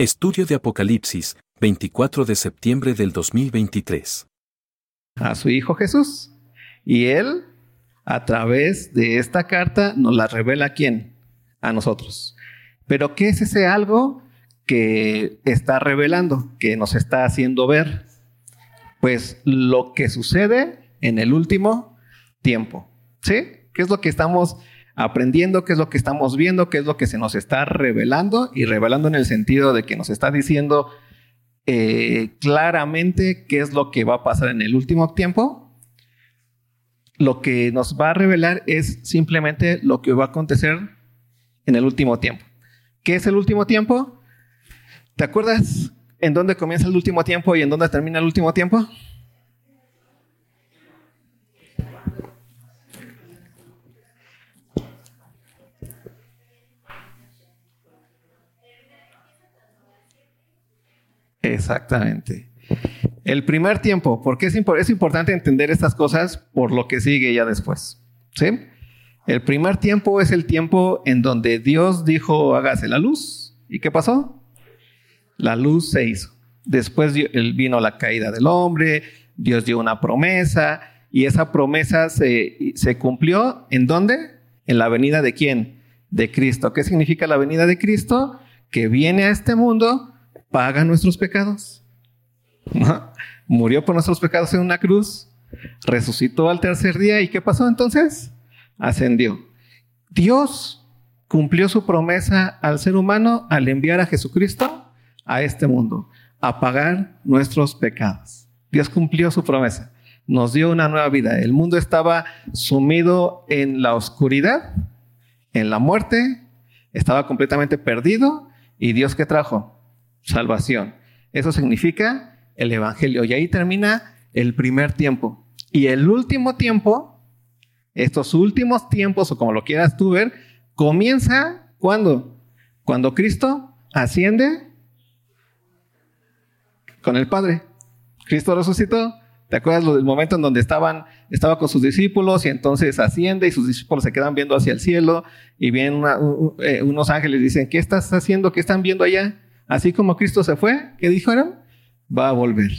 Estudio de Apocalipsis, 24 de septiembre del 2023. A su Hijo Jesús. Y Él, a través de esta carta, nos la revela a quién? A nosotros. Pero ¿qué es ese algo que está revelando, que nos está haciendo ver? Pues lo que sucede en el último tiempo. ¿Sí? ¿Qué es lo que estamos aprendiendo? ¿Qué es lo que estamos viendo? ¿Qué es lo que se nos está revelando? Y revelando en el sentido de que nos está diciendo eh, claramente qué es lo que va a pasar en el último tiempo. Lo que nos va a revelar es simplemente lo que va a acontecer en el último tiempo. ¿Qué es el último tiempo? ¿Te acuerdas en dónde comienza el último tiempo y en dónde termina el último tiempo? Exactamente. El primer tiempo, porque es, es importante entender estas cosas por lo que sigue ya después. ¿Sí? El primer tiempo es el tiempo en donde Dios dijo, hágase la luz. ¿Y qué pasó? La luz se hizo. Después vino la caída del hombre, Dios dio una promesa y esa promesa se, se cumplió en dónde? En la venida de quién? De Cristo. ¿Qué significa la venida de Cristo? Que viene a este mundo, paga nuestros pecados. Murió por nuestros pecados en una cruz, resucitó al tercer día y ¿qué pasó entonces? Ascendió. Dios cumplió su promesa al ser humano al enviar a Jesucristo a este mundo, a pagar nuestros pecados. Dios cumplió su promesa, nos dio una nueva vida. El mundo estaba sumido en la oscuridad, en la muerte, estaba completamente perdido y Dios que trajo salvación. Eso significa el Evangelio. Y ahí termina el primer tiempo. Y el último tiempo, estos últimos tiempos, o como lo quieras tú ver, comienza cuando? Cuando Cristo asciende con el Padre. Cristo resucitó. ¿Te acuerdas del momento en donde estaban, estaba con sus discípulos y entonces asciende y sus discípulos se quedan viendo hacia el cielo y vienen eh, unos ángeles y dicen, ¿qué estás haciendo? ¿Qué están viendo allá? Así como Cristo se fue, ¿qué dijeron? Va a volver.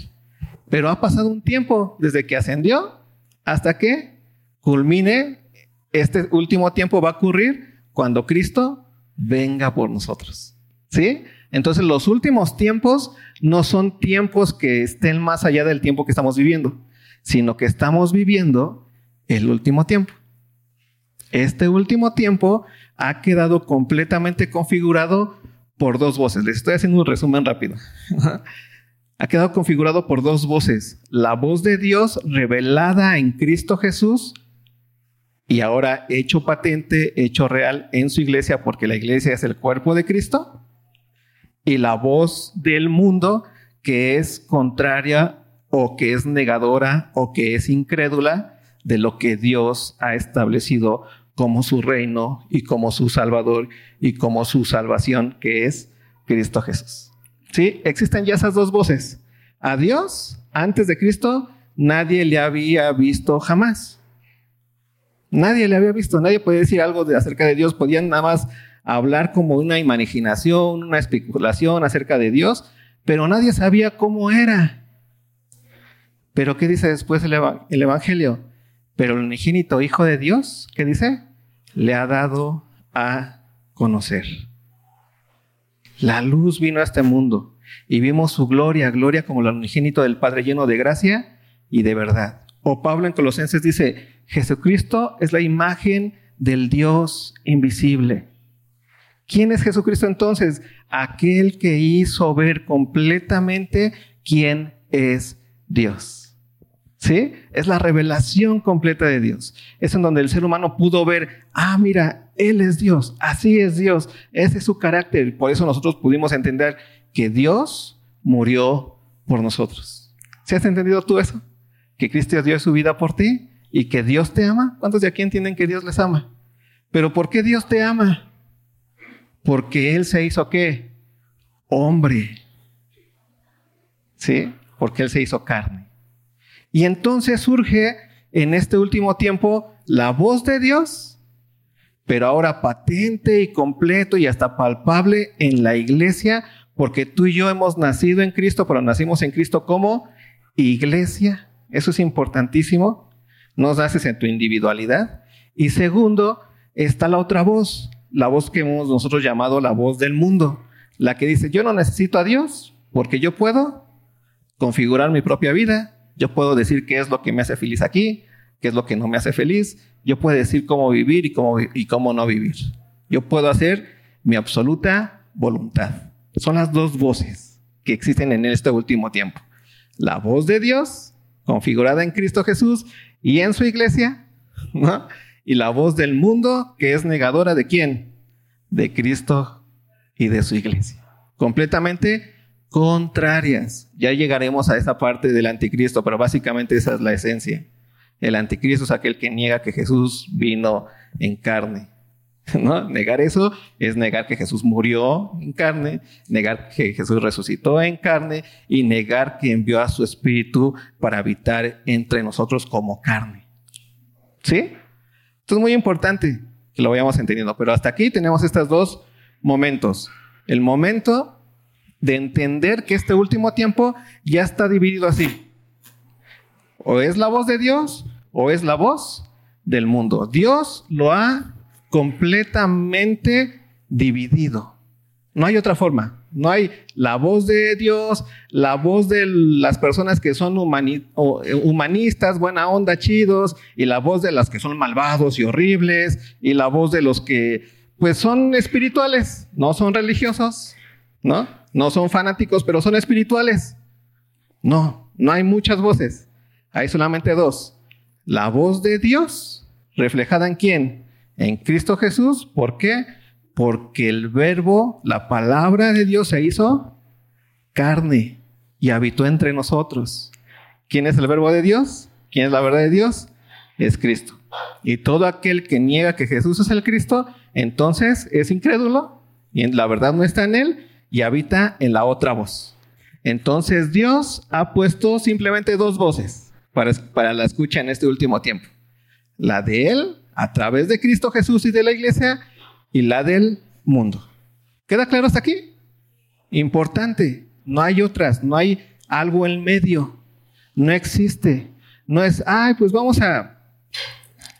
Pero ha pasado un tiempo desde que ascendió hasta que culmine. Este último tiempo va a ocurrir cuando Cristo venga por nosotros. ¿Sí? Entonces los últimos tiempos no son tiempos que estén más allá del tiempo que estamos viviendo, sino que estamos viviendo el último tiempo. Este último tiempo ha quedado completamente configurado por dos voces. Les estoy haciendo un resumen rápido. ha quedado configurado por dos voces. La voz de Dios revelada en Cristo Jesús y ahora hecho patente, hecho real en su iglesia, porque la iglesia es el cuerpo de Cristo. Y la voz del mundo que es contraria o que es negadora o que es incrédula de lo que Dios ha establecido como su reino y como su salvador y como su salvación, que es Cristo Jesús. ¿Sí? Existen ya esas dos voces. A Dios, antes de Cristo, nadie le había visto jamás. Nadie le había visto, nadie podía decir algo de, acerca de Dios, podían nada más hablar como una imaginación, una especulación acerca de Dios, pero nadie sabía cómo era. Pero ¿qué dice después el, el Evangelio? Pero el unigénito Hijo de Dios, ¿qué dice? Le ha dado a conocer. La luz vino a este mundo y vimos su gloria, gloria como el unigénito del Padre lleno de gracia y de verdad. O Pablo en Colosenses dice, Jesucristo es la imagen del Dios invisible. ¿Quién es Jesucristo entonces? Aquel que hizo ver completamente quién es Dios. ¿Sí? Es la revelación completa de Dios. Es en donde el ser humano pudo ver, ah, mira, Él es Dios, así es Dios, ese es su carácter. Por eso nosotros pudimos entender que Dios murió por nosotros. ¿Sí has entendido tú eso? Que Cristo dio su vida por ti y que Dios te ama. ¿Cuántos de aquí entienden que Dios les ama? Pero ¿por qué Dios te ama? Porque Él se hizo qué? Hombre. ¿Sí? Porque Él se hizo carne. Y entonces surge en este último tiempo la voz de Dios, pero ahora patente y completo y hasta palpable en la iglesia porque tú y yo hemos nacido en Cristo, pero nacimos en Cristo como iglesia. Eso es importantísimo. No naces en tu individualidad. Y segundo, está la otra voz, la voz que hemos nosotros llamado la voz del mundo, la que dice, yo no necesito a Dios porque yo puedo configurar mi propia vida, yo puedo decir qué es lo que me hace feliz aquí, qué es lo que no me hace feliz, yo puedo decir cómo vivir y cómo, y cómo no vivir. Yo puedo hacer mi absoluta voluntad. Son las dos voces que existen en este último tiempo. La voz de Dios, configurada en Cristo Jesús y en su iglesia, ¿no? y la voz del mundo que es negadora de quién? De Cristo y de su iglesia. Completamente contrarias. Ya llegaremos a esa parte del anticristo, pero básicamente esa es la esencia. El anticristo es aquel que niega que Jesús vino en carne. ¿No? Negar eso es negar que Jesús murió en carne, negar que Jesús resucitó en carne y negar que envió a su espíritu para habitar entre nosotros como carne. ¿Sí? Esto es muy importante que lo vayamos entendiendo, pero hasta aquí tenemos estos dos momentos. El momento de entender que este último tiempo ya está dividido así. O es la voz de Dios o es la voz del mundo. Dios lo ha completamente dividido. No hay otra forma. No hay la voz de Dios, la voz de las personas que son eh, humanistas, buena onda, chidos, y la voz de las que son malvados y horribles, y la voz de los que pues son espirituales, no son religiosos, ¿no? No son fanáticos, pero son espirituales. No, no hay muchas voces. Hay solamente dos. La voz de Dios, reflejada en quién? En Cristo Jesús. ¿Por qué? Porque el verbo, la palabra de Dios se hizo carne y habitó entre nosotros. ¿Quién es el verbo de Dios? ¿Quién es la verdad de Dios? Es Cristo. Y todo aquel que niega que Jesús es el Cristo, entonces es incrédulo y la verdad no está en él y habita en la otra voz. Entonces Dios ha puesto simplemente dos voces para, la escucha en este último tiempo. La de Él a través de Cristo Jesús y de la iglesia y la del mundo. ¿Queda claro hasta aquí? Importante, no hay otras, no hay algo en medio, no existe. No es, ay, pues vamos a,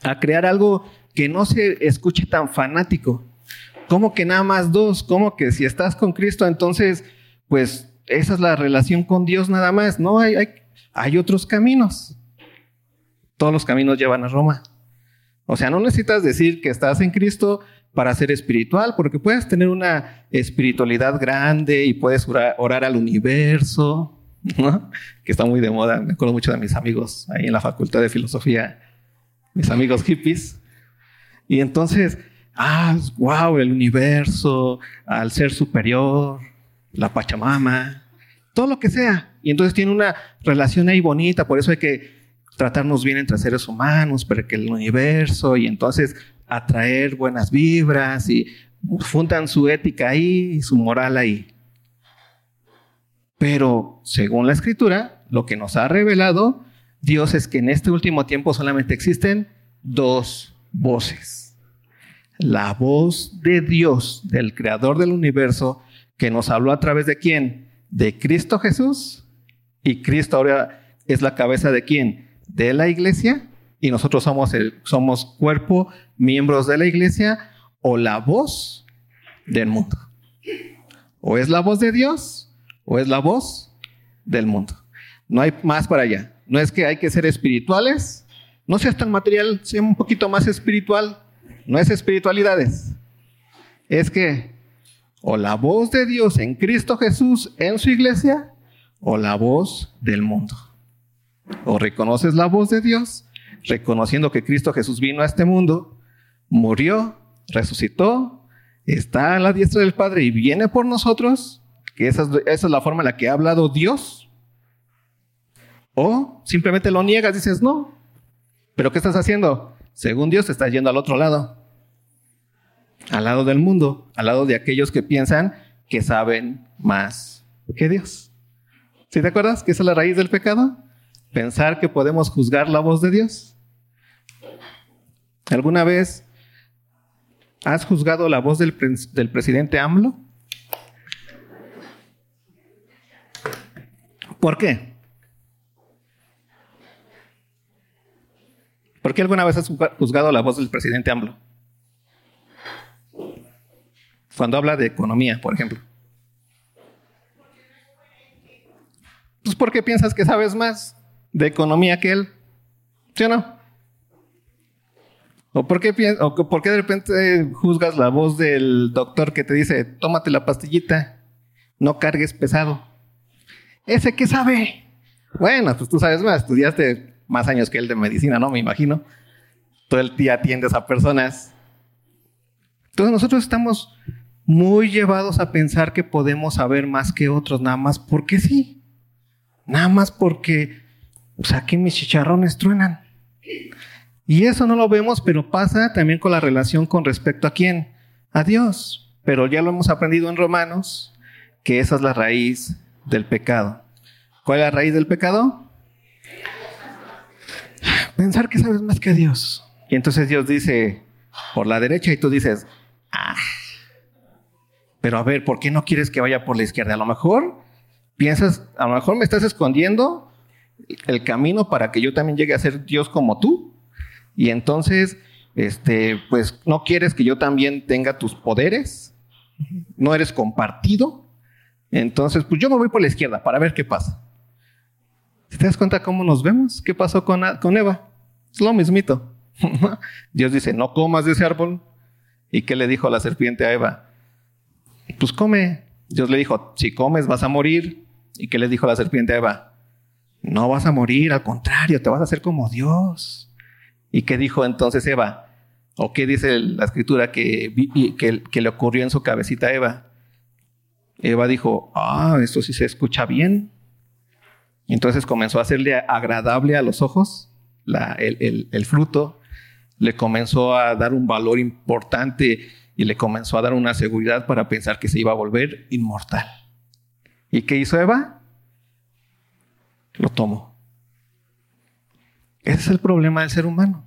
a crear algo que no se escuche tan fanático. ¿Cómo que nada más dos? ¿Cómo que si estás con Cristo, entonces, pues esa es la relación con Dios nada más? No, hay, hay, otros caminos. Todos los caminos llevan a Roma. O sea, no necesitas decir que estás en Cristo para ser espiritual, porque puedes tener una espiritualidad grande y puedes orar, al universo, que está muy de moda. Me acuerdo mucho de mis amigos ahí en la Facultad de Filosofía, mis amigos hippies. Y entonces, ah, wow, el universo, al ser superior, la Pachamama, todo lo que sea. Y entonces tiene una relación ahí bonita, por eso hay que tratarnos bien entre seres humanos, para que el universo y entonces atraer buenas vibras y fundan su ética ahí y su moral ahí. Pero según la escritura, lo que nos ha revelado Dios es que en este último tiempo solamente existen dos voces. La voz de Dios, del creador del universo, que nos habló a través de quién? De Cristo Jesús. Y Cristo ahora es la cabeza de quién? de la iglesia y nosotros somos, el, somos cuerpo, miembros de la iglesia o la voz del mundo. O es la voz de Dios o es la voz del mundo. No hay más para allá. No es que hay que ser espirituales. No seas tan material, sea un poquito más espiritual. No es espiritualidades. Es que o la voz de Dios en Cristo Jesús en su iglesia o la voz del mundo. O reconoces la voz de Dios, reconociendo que Cristo Jesús vino a este mundo, murió, resucitó, está a la diestra del Padre y viene por nosotros, que esa es, la forma en la que ha hablado Dios. O simplemente lo niegas, dices, no. ¿Pero qué estás haciendo? Según Dios, estás yendo al otro lado. Al lado del mundo, al lado de aquellos que piensan que saben más que Dios. ¿Sí te acuerdas que esa es la raíz del pecado? pensar que podemos juzgar la voz de Dios? ¿Alguna vez has juzgado la voz del, presidente AMLO? ¿Por qué? ¿Por qué alguna vez has juzgado la voz del presidente AMLO? Cuando habla de economía, por ejemplo. Pues porque piensas que sabes más de economía que él. ¿Sí o no? ¿O por, qué, ¿O por qué de repente juzgas la voz del doctor que te dice, tómate la pastillita, no cargues pesado? ¿Ese qué sabe? Bueno, pues tú sabes más, estudiaste más años que él de medicina, ¿no? Me imagino. Todo el día atiendes a personas. Entonces nosotros estamos muy llevados a pensar que podemos saber más que otros, nada más porque sí. Nada más porque, pues aquí mis chicharrones truenan. Y eso no lo vemos, pero pasa también con la relación con respecto a quién? A Dios. Pero ya lo hemos aprendido en Romanos, que esa es la raíz del pecado. ¿Cuál es la raíz del pecado? Pensar que sabes más que Dios. Y entonces Dios dice, por la derecha, y tú dices, ah, pero a ver, ¿por qué no quieres que vaya por la izquierda? A lo mejor piensas, a lo mejor me estás escondiendo el camino para que yo también llegue a ser Dios como tú. Y entonces, este, pues no quieres que yo también tenga tus poderes. No eres compartido. Entonces, pues yo me voy por la izquierda para ver qué pasa. ¿Te das cuenta cómo nos vemos? ¿Qué pasó con, con Eva? Es lo mismito. Dios dice, no comas de ese árbol. ¿Y qué le dijo la serpiente a Eva? Pues come. Dios le dijo, si comes vas a morir. ¿Y qué le dijo la serpiente a Eva? No vas a morir, al contrario, te vas a hacer como Dios. ¿Y qué dijo entonces Eva? ¿O qué dice la escritura que, que, le ocurrió en su cabecita a Eva? Eva dijo, ah, esto sí se escucha bien. Entonces comenzó a hacerle agradable a los ojos el fruto, le comenzó a dar un valor importante y le comenzó a dar una seguridad para pensar que se iba a volver inmortal. ¿Y qué hizo Eva? Lo tomó. Ese es el problema del ser humano,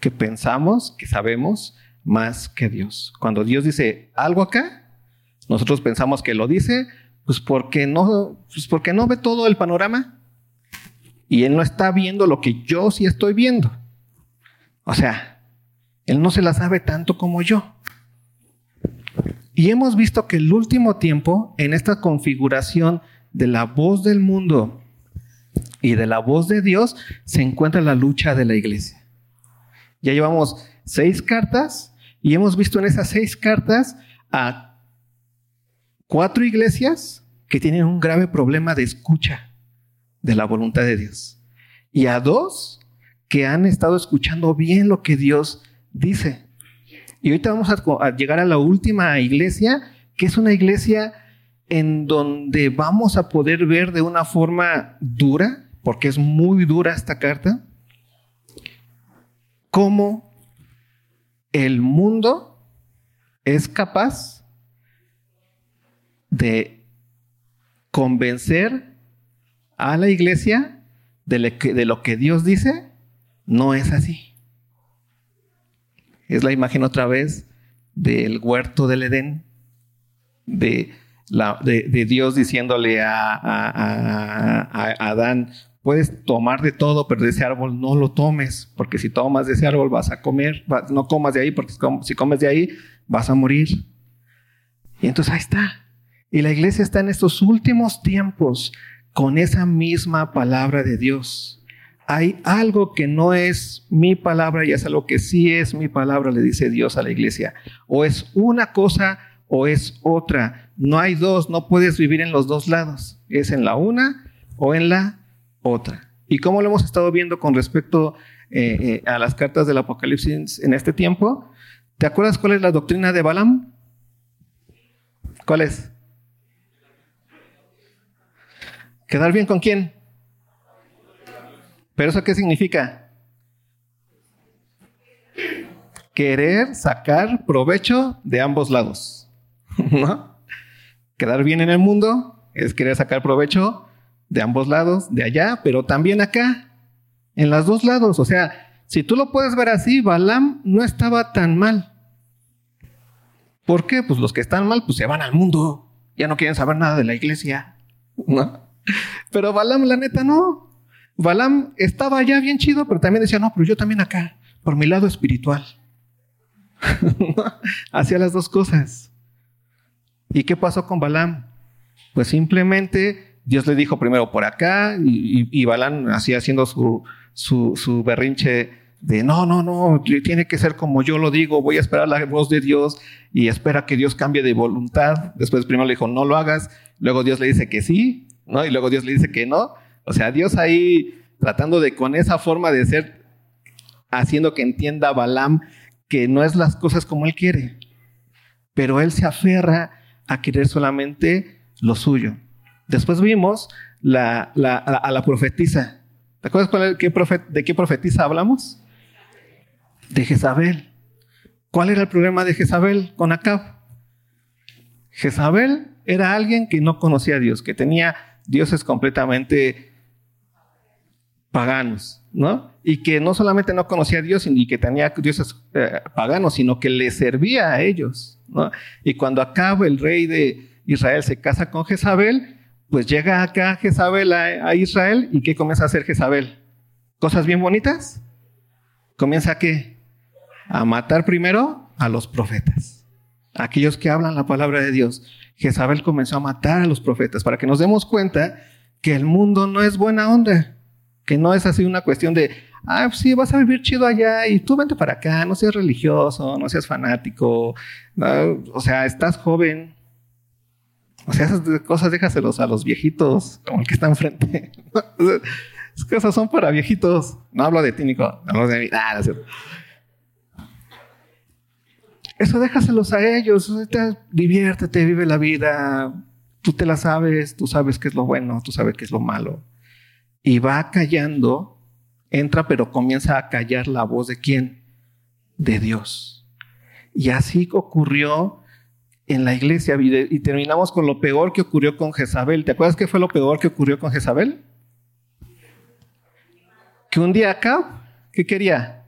que pensamos que sabemos más que Dios. Cuando Dios dice algo acá, nosotros pensamos que lo dice, pues porque no, pues porque no ve todo el panorama y él no está viendo lo que yo sí estoy viendo. O sea, él no se la sabe tanto como yo. Y hemos visto que el último tiempo, en esta configuración de la voz del mundo y de la voz de Dios, se encuentra la lucha de la iglesia. Ya llevamos seis cartas y hemos visto en esas seis cartas a cuatro iglesias que tienen un grave problema de escucha de la voluntad de Dios. Y a dos que han estado escuchando bien lo que Dios dice. Y ahorita vamos a, llegar a la última iglesia, que es una iglesia en donde vamos a poder ver de una forma dura, porque es muy dura esta carta, cómo el mundo es capaz de convencer a la iglesia de lo que Dios dice no es así. Es la imagen otra vez del huerto del Edén, de, Dios diciéndole a, Adán, puedes tomar de todo, pero de ese árbol no lo tomes, porque si tomas de ese árbol vas a comer, no comas de ahí, porque si comes de ahí vas a morir. Y entonces ahí está. Y la iglesia está en estos últimos tiempos con esa misma palabra de Dios hay algo que no es mi palabra y es algo que sí es mi palabra, le dice Dios a la iglesia. O es una cosa o es otra. No hay dos, no puedes vivir en los dos lados. Es en la una o en la otra. ¿Y cómo lo hemos estado viendo con respecto eh, eh, a las cartas del Apocalipsis en este tiempo? ¿Te acuerdas cuál es la doctrina de Balaam? ¿Cuál es? ¿Quedar bien con quién? ¿Pero eso qué significa? Querer sacar provecho de ambos lados. ¿No? Quedar bien en el mundo es querer sacar provecho de ambos lados, de allá, pero también acá, en los dos lados. O sea, si tú lo puedes ver así, Balaam no estaba tan mal. ¿Por qué? Pues los que están mal, pues se van al mundo. Ya no quieren saber nada de la iglesia. ¿No? pero Balaam, la neta, no. Balaam estaba ya bien chido, pero también decía, no, pero yo también acá, por mi lado espiritual. Hacía las dos cosas. ¿Y qué pasó con Balaam? Pues simplemente Dios le dijo primero por acá y, y, Balaam hacía haciendo su, su, su berrinche de no, no, no, tiene que ser como yo lo digo, voy a esperar la voz de Dios y espera que Dios cambie de voluntad. Después primero le dijo, no lo hagas, luego Dios le dice que sí, ¿no? Y luego Dios le dice que no. O sea, Dios ahí tratando de con esa forma de ser, haciendo que entienda Balaam que no es las cosas como él quiere, pero él se aferra a querer solamente lo suyo. Después vimos a la profetisa. ¿Te acuerdas de qué profetisa hablamos? de Jezabel. ¿Cuál era el problema de Jezabel con Acab? Jezabel era alguien que no conocía a Dios, que tenía dioses completamente paganos, ¿no? Y que no solamente no conocía a Dios y que tenía dioses eh, paganos, sino que le servía a ellos, ¿no? Y cuando Acab, el rey de Israel, se casa con Jezabel, pues llega acá Jezabel a, a Israel y ¿qué comienza a hacer Jezabel? ¿Cosas bien bonitas? ¿Comienza a qué? a matar primero a los profetas, aquellos que hablan la palabra de Dios. Jezabel comenzó a matar a los profetas para que nos demos cuenta que el mundo no es buena onda, que no es así una cuestión de, ah, sí, vas a vivir chido allá y tú vente para acá, no seas religioso, no seas fanático, o sea, estás joven. O sea, esas cosas déjaselos a los viejitos, como el que está enfrente. Esas cosas son para viejitos. No hablo de ti, Nico. Hablo de mí. Ah, no eso déjaselos a ellos. Diviértete, vive la vida. Tú te la sabes, tú sabes qué es lo bueno, tú sabes qué es lo malo. Y va callando, entra, pero comienza a callar la voz de quién? De Dios. Y así ocurrió en la iglesia. Y terminamos con lo peor que ocurrió con Jezabel. ¿Te acuerdas qué fue lo peor que ocurrió con Jezabel? Que un día acá, ¿qué quería?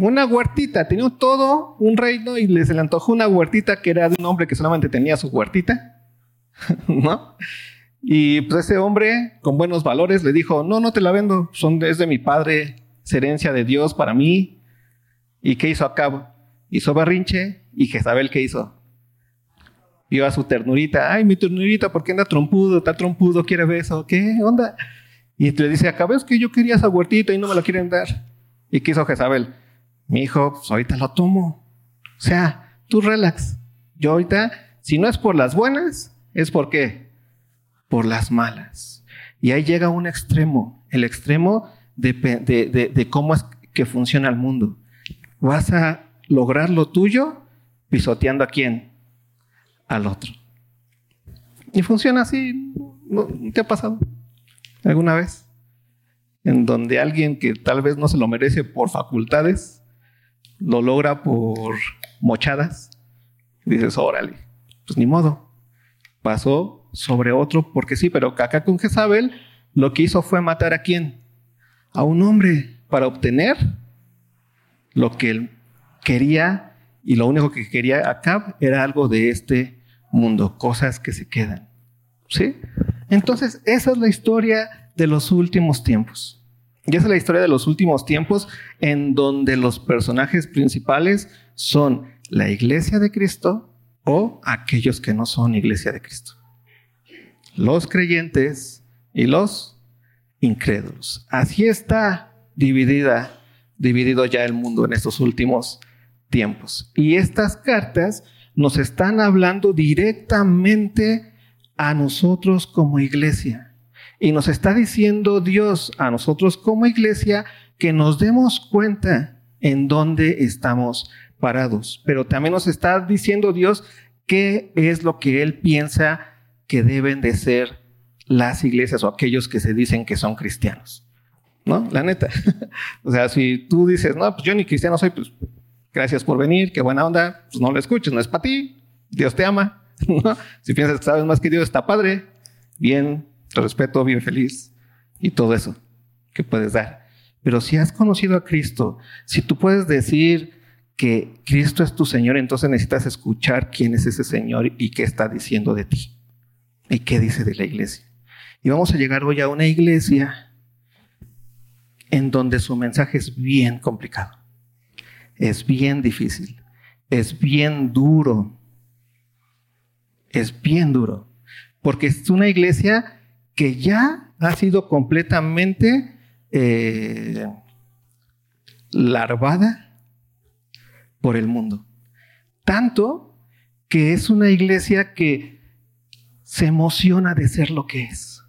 una huertita, tenía todo un reino y les le antojó una huertita que era de un hombre que solamente tenía su huertita, ¿no? Y pues ese hombre con buenos valores le dijo, no, no te la vendo, son, es de mi padre, es herencia de Dios para mí. ¿Y qué hizo Acab? Hizo berrinche y Jezabel, ¿qué hizo? Vio a su ternurita, ay, mi ternurita, ¿por qué anda trompudo? Está trompudo, quiere beso, ¿qué onda? Y le dice, Acab, es que yo quería esa huertita y no me la quieren dar. ¿Y qué hizo Jezabel? mi hijo, pues ahorita lo tomo. O sea, tú relax. Yo ahorita, si no es por las buenas, es por qué? Por las malas. Y ahí llega un extremo, el extremo de, de cómo es que funciona el mundo. Vas a lograr lo tuyo pisoteando a quién? Al otro. Y funciona así. ¿No te ha pasado alguna vez? En donde alguien que tal vez no se lo merece por facultades, lo logra por mochadas. dices, órale, pues ni modo. Pasó sobre otro porque sí, pero acá con Jezabel lo que hizo fue matar a quién? A un hombre para obtener lo que él quería y lo único que quería acá era algo de este mundo, cosas que se quedan. ¿Sí? Entonces, esa es la historia de los últimos tiempos. Y esa es la historia de los últimos tiempos en donde los personajes principales son la iglesia de Cristo o aquellos que no son iglesia de Cristo. Los creyentes y los incrédulos. Así está dividida, dividido ya el mundo en estos últimos tiempos. Y estas cartas nos están hablando directamente a nosotros como iglesia. Y nos está diciendo Dios a nosotros como iglesia que nos demos cuenta en dónde estamos parados. Pero también nos está diciendo Dios qué es lo que Él piensa que deben de ser las iglesias o aquellos que se dicen que son cristianos. ¿No? La neta. o sea, si tú dices, no, pues yo ni cristiano soy, pues gracias por venir, qué buena onda, pues no lo escuches, no es para ti, Dios te ama. Si piensas que sabes más que Dios, está padre, bien, respeto, vive feliz y todo eso que puedes dar. Pero si has conocido a Cristo, si tú puedes decir que Cristo es tu Señor, entonces necesitas escuchar quién es ese Señor y qué está diciendo de ti y qué dice de la iglesia. Y vamos a llegar hoy a una iglesia en donde su mensaje es bien complicado, es bien difícil, es bien duro, es bien duro, porque es una iglesia que ya ha sido completamente eh, larvada por el mundo. Tanto que es una iglesia que se emociona de ser lo que es.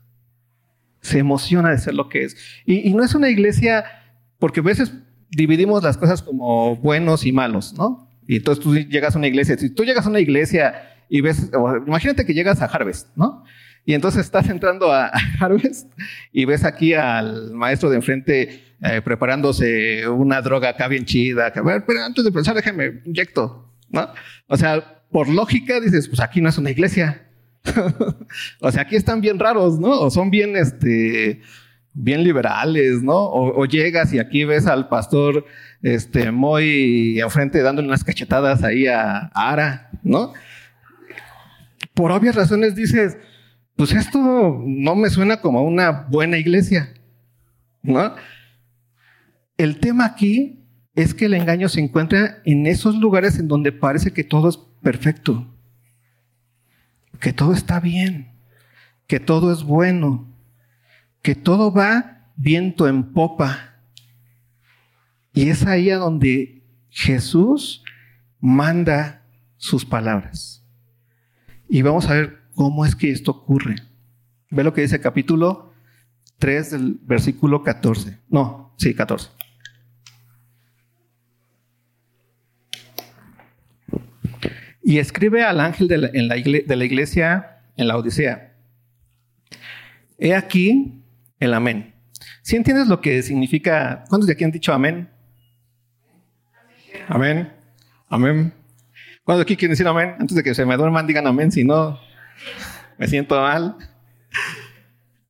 Se emociona de ser lo que es. Y, no es una iglesia, porque a veces dividimos las cosas como buenos y malos, ¿no? Y entonces tú llegas a una iglesia, si tú llegas a una iglesia y ves, imagínate que llegas a Harvest, ¿no? Y entonces estás entrando a, Harvest y ves aquí al maestro de enfrente eh, preparándose una droga acá bien chida. A ver, pero antes de pensar, déjame inyecto, ¿no? O sea, por lógica dices, pues aquí no es una iglesia. o sea, aquí están bien raros, ¿no? O son bien, este, bien liberales, ¿no? O, llegas y aquí ves al pastor, este, muy enfrente dándole unas cachetadas ahí a Ara, ¿no? Por obvias razones dices, pues esto no me suena como una buena iglesia, ¿no? El tema aquí es que el engaño se encuentra en esos lugares en donde parece que todo es perfecto, que todo está bien, que todo es bueno, que todo va viento en popa. Y es ahí a donde Jesús manda sus palabras. Y vamos a ver ¿Cómo es que esto ocurre? Ve lo que dice capítulo 3 del versículo 14. No, sí, 14. Y escribe al ángel de la, en la de la iglesia en la Odisea. He aquí el amén. ¿Sí entiendes lo que significa? ¿Cuántos de aquí han dicho amén? Amén. Amén. ¿Cuántos de aquí quieren decir amén? Antes de que se me duerman, digan amén, si no, me siento mal.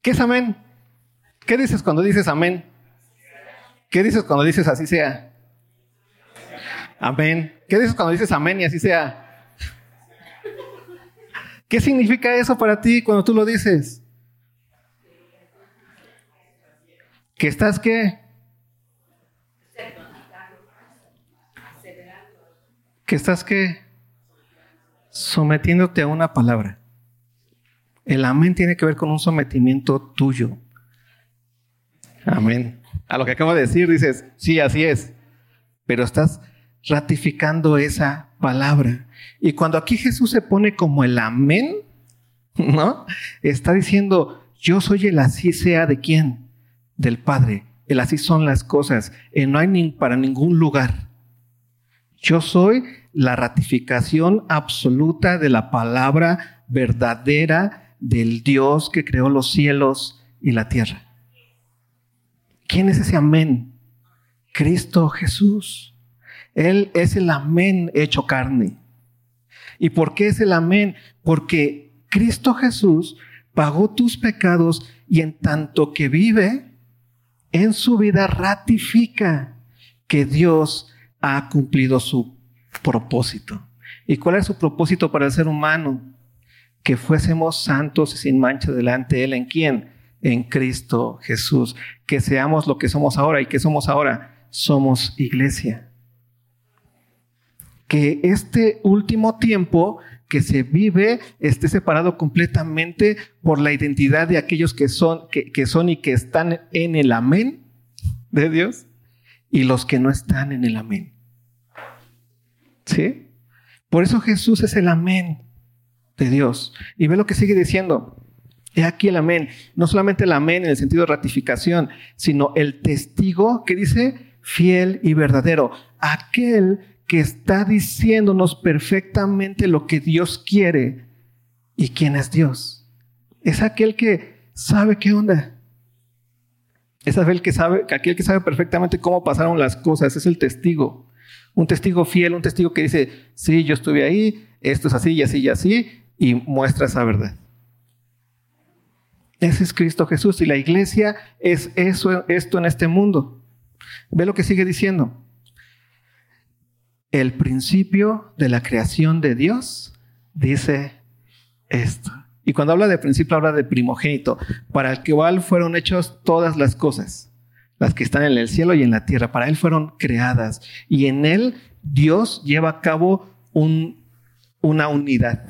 ¿Qué es amén? ¿Qué dices cuando dices amén? ¿Qué dices cuando dices así sea? Amén. ¿Qué dices cuando dices amén y así sea? ¿Qué significa eso para ti cuando tú lo dices? ¿Que estás qué? ¿Que estás qué? Sometiéndote a una palabra. El amén tiene que ver con un sometimiento tuyo. Amén. A lo que acabo de decir dices, sí, así es. Pero estás ratificando esa palabra. Y cuando aquí Jesús se pone como el amén, ¿no? Está diciendo, yo soy el así sea de quién? Del Padre. El así son las cosas. Y no hay para ningún lugar. Yo soy la ratificación absoluta de la palabra verdadera del Dios que creó los cielos y la tierra. ¿Quién es ese amén? Cristo Jesús. Él es el amén hecho carne. ¿Y por qué es el amén? Porque Cristo Jesús pagó tus pecados y en tanto que vive, en su vida ratifica que Dios ha cumplido su propósito. ¿Y cuál es su propósito para el ser humano? que fuésemos santos y sin mancha delante de Él. ¿En quién? En Cristo Jesús. Que seamos lo que somos ahora. ¿Y que somos ahora? Somos iglesia. Que este último tiempo que se vive esté separado completamente por la identidad de aquellos que son, que, que son y que están en el amén de Dios y los que no están en el amén. ¿Sí? Por eso Jesús es el amén de Dios. Y ve lo que sigue diciendo. He aquí el amén. No solamente el amén en el sentido de ratificación, sino el testigo que dice fiel y verdadero. Aquel que está diciéndonos perfectamente lo que Dios quiere y quién es Dios. Es aquel que sabe qué onda. Es aquel que sabe, aquel que sabe perfectamente cómo pasaron las cosas. Es el testigo. Un testigo fiel, un testigo que dice, sí, yo estuve ahí, esto es así y así y así, y muestra esa verdad. Ese es Cristo Jesús y la iglesia es eso, esto en este mundo. Ve lo que sigue diciendo. El principio de la creación de Dios dice esto. Y cuando habla de principio, habla de primogénito, para el cual fueron hechos todas las cosas, las que están en el cielo y en la tierra. Para él fueron creadas. Y en él Dios lleva a cabo una unidad.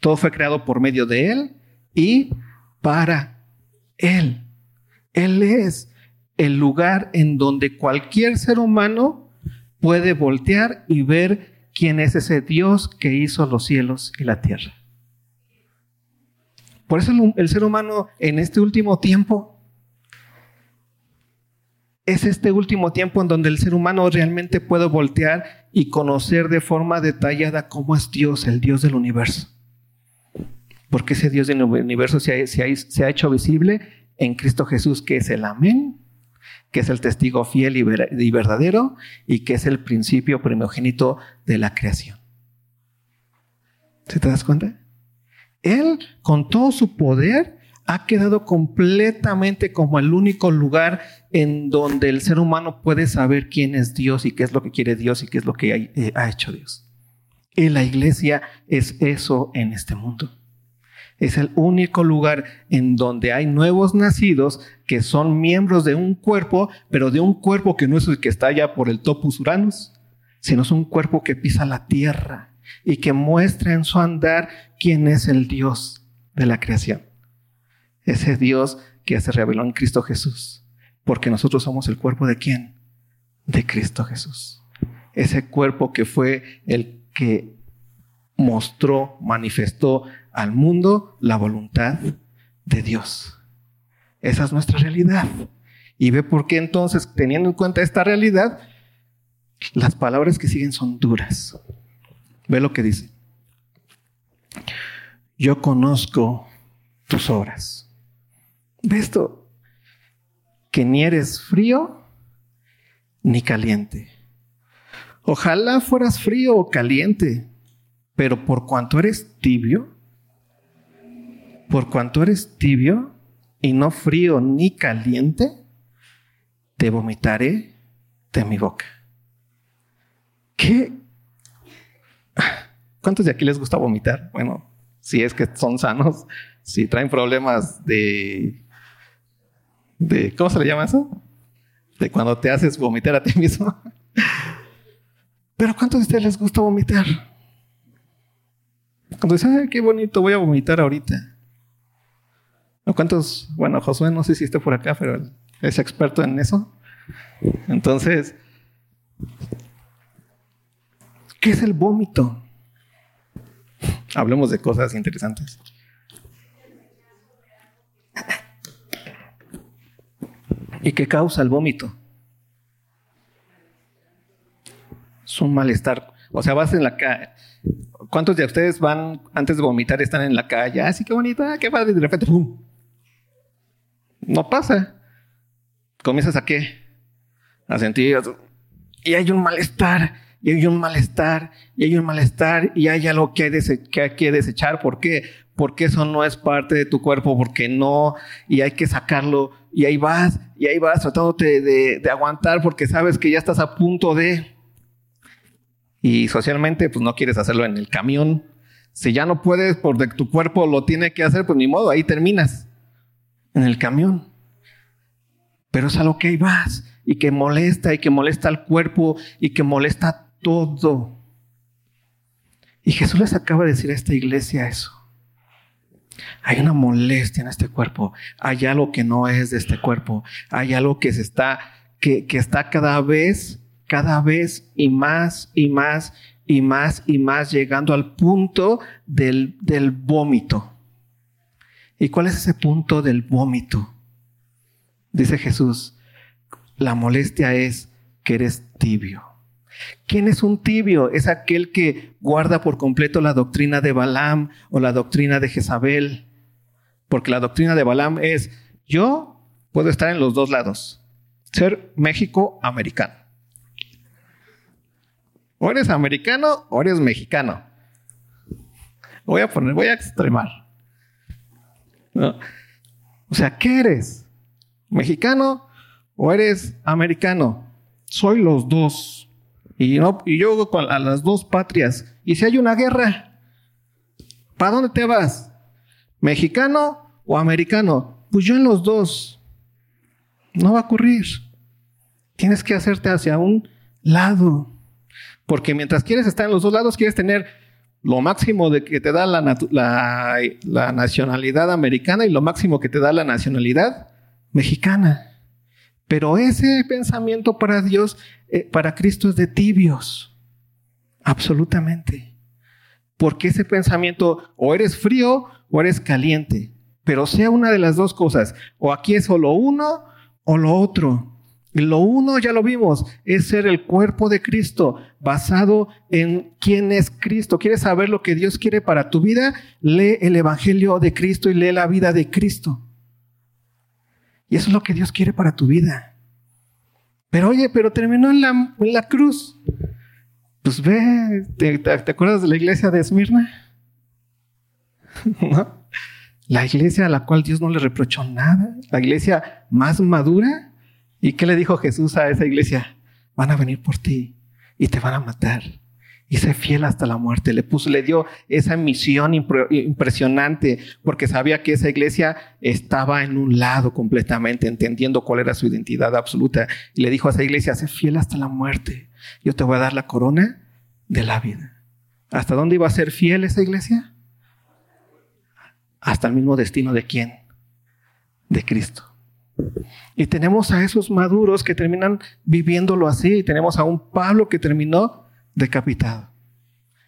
Todo fue creado por medio de él y para él. Él es el lugar en donde cualquier ser humano puede voltear y ver quién es ese Dios que hizo los cielos y la tierra. Por eso el, ser humano en este último tiempo es este último tiempo en donde el ser humano realmente puede voltear y conocer de forma detallada cómo es Dios, el Dios del universo. Porque ese Dios del universo se ha, hecho visible en Cristo Jesús, que es el amén, que es el testigo fiel y verdadero y que es el principio primogénito de la creación. ¿Se te das cuenta? Él, con todo su poder, ha quedado completamente como el único lugar en donde el ser humano puede saber quién es Dios y qué es lo que quiere Dios y qué es lo que ha, eh, hecho Dios. Y la iglesia es eso en este mundo. Es el único lugar en donde hay nuevos nacidos que son miembros de un cuerpo, pero de un cuerpo que no es el que está allá por el topus uranus, sino es un cuerpo que pisa la tierra y que muestra en su andar quién es el Dios de la creación. Ese Dios que se reveló en Cristo Jesús. Porque nosotros somos el cuerpo de quién? De Cristo Jesús. Ese cuerpo que fue el que mostró, manifestó al mundo la voluntad de Dios. Esa es nuestra realidad. Y ve por qué entonces, teniendo en cuenta esta realidad, las palabras que siguen son duras. Ve lo que dice. Yo conozco tus obras. Ve esto, que ni eres frío ni caliente. Ojalá fueras frío o caliente, pero por cuanto eres tibio, por cuanto eres tibio y no frío ni caliente, te vomitaré de mi boca. ¿Qué ¿Cuántos de aquí les gusta vomitar? Bueno, si es que son sanos, si traen problemas de, ¿cómo se le llama eso? De cuando te haces vomitar a ti mismo. Pero ¿cuántos de ustedes les gusta vomitar? Cuando dicen, ay, qué bonito, voy a vomitar ahorita. ¿Cuántos? Bueno, Josué no sé si esté por acá, pero es experto en eso. Entonces, ¿qué es el vómito? Hablemos de cosas interesantes. ¿Y qué causa el vómito? Es un malestar. O sea, vas en la calle. ¿Cuántos de ustedes van antes de vomitar están en la calle? Así ah, que bonita, ah, qué padre, y de repente ¡pum! No pasa. Comienzas a qué? A sentir y hay un malestar y hay un malestar, y hay un malestar, y hay algo que hay, que, desechar. ¿Por qué? Porque eso no es parte de tu cuerpo, porque no, y hay que sacarlo, y ahí vas, y ahí vas tratándote de, de aguantar porque sabes que ya estás a punto de... Y socialmente, pues no quieres hacerlo en el camión. Si ya no puedes porque tu cuerpo lo tiene que hacer, pues ni modo, ahí terminas. En el camión. Pero es algo que ahí vas y que molesta y que molesta al cuerpo y que molesta todo. Y Jesús les acaba de decir a esta iglesia eso. Hay una molestia en este cuerpo. Hay algo que no es de este cuerpo. Hay algo que se está, que, que está cada vez, cada vez y más y más y más y más llegando al punto del, del vómito. ¿Y cuál es ese punto del vómito? Dice Jesús, la molestia es que eres tibio. ¿Quién es un tibio? Es aquel que guarda por completo la doctrina de Balaam o la doctrina de Jezabel. Porque la doctrina de Balaam es, yo puedo estar en los dos lados, ser México americano. O eres americano o eres mexicano. Voy a poner, voy a extremar. O sea, ¿qué eres? ¿Mexicano o eres americano? Soy los dos. Y, no, y yo a las dos patrias. Y si hay una guerra, ¿para dónde te vas? ¿Mexicano o americano? Pues yo en los dos. No va a ocurrir. Tienes que hacerte hacia un lado. Porque mientras quieres estar en los dos lados, quieres tener lo máximo de que te da la, nacionalidad americana y lo máximo que te da la nacionalidad mexicana. Pero ese pensamiento para Dios, eh, para Cristo es de tibios. Absolutamente. Porque ese pensamiento o eres frío o eres caliente. Pero sea una de las dos cosas. O aquí es solo uno o lo otro. Lo uno ya lo vimos, es ser el cuerpo de Cristo, basado en quién es Cristo. ¿Quieres saber lo que Dios quiere para tu vida? Lee el Evangelio de Cristo y lee la vida de Cristo. Y eso es lo que Dios quiere para tu vida. Pero oye, pero terminó en la, en la cruz. Pues ve, ¿te, acuerdas de la iglesia de Esmirna? La iglesia a la cual Dios no le reprochó nada, la iglesia más madura. ¿Y qué le dijo Jesús a esa iglesia? Van a venir por ti y te van a matar y sé fiel hasta la muerte. Le puso, le dio esa misión impresionante porque sabía que esa iglesia estaba en un lado completamente, entendiendo cuál era su identidad absoluta. Y le dijo a esa iglesia, sé fiel hasta la muerte. Yo te voy a dar la corona de la vida. ¿Hasta dónde iba a ser fiel esa iglesia? Hasta el mismo destino de quién? De Cristo. Y tenemos a esos maduros que terminan viviéndolo así. Y tenemos a un Pablo que terminó decapitado.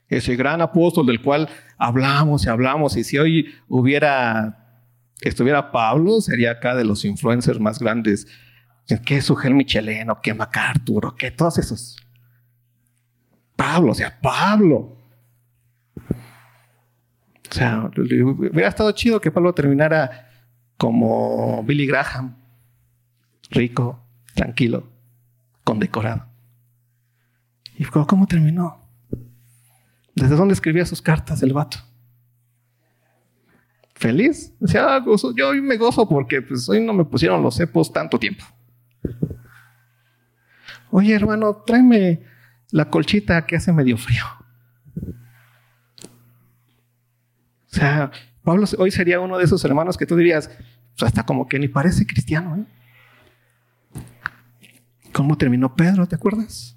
Ese gran apóstol del cual hablamos y hablamos, y si hoy hubiera, estuviera Pablo, sería acá de los influencers más grandes, que Sugel Micheleno, que MacArthur, que todos esos. Pablo, o sea, Pablo. O sea, hubiera estado chido que Pablo terminara como Billy Graham, rico, tranquilo, condecorado. ¿Y cómo terminó? ¿Desde dónde escribía sus cartas el vato? ¿Feliz? Decía, ah, yo hoy me gozo porque pues, hoy no me pusieron los cepos tanto tiempo. Oye, hermano, tráeme la colchita que hace medio frío. O sea, Pablo hoy sería uno de esos hermanos que tú dirías, pues hasta como que ni parece cristiano. ¿eh? ¿Cómo terminó Pedro? ¿Te acuerdas?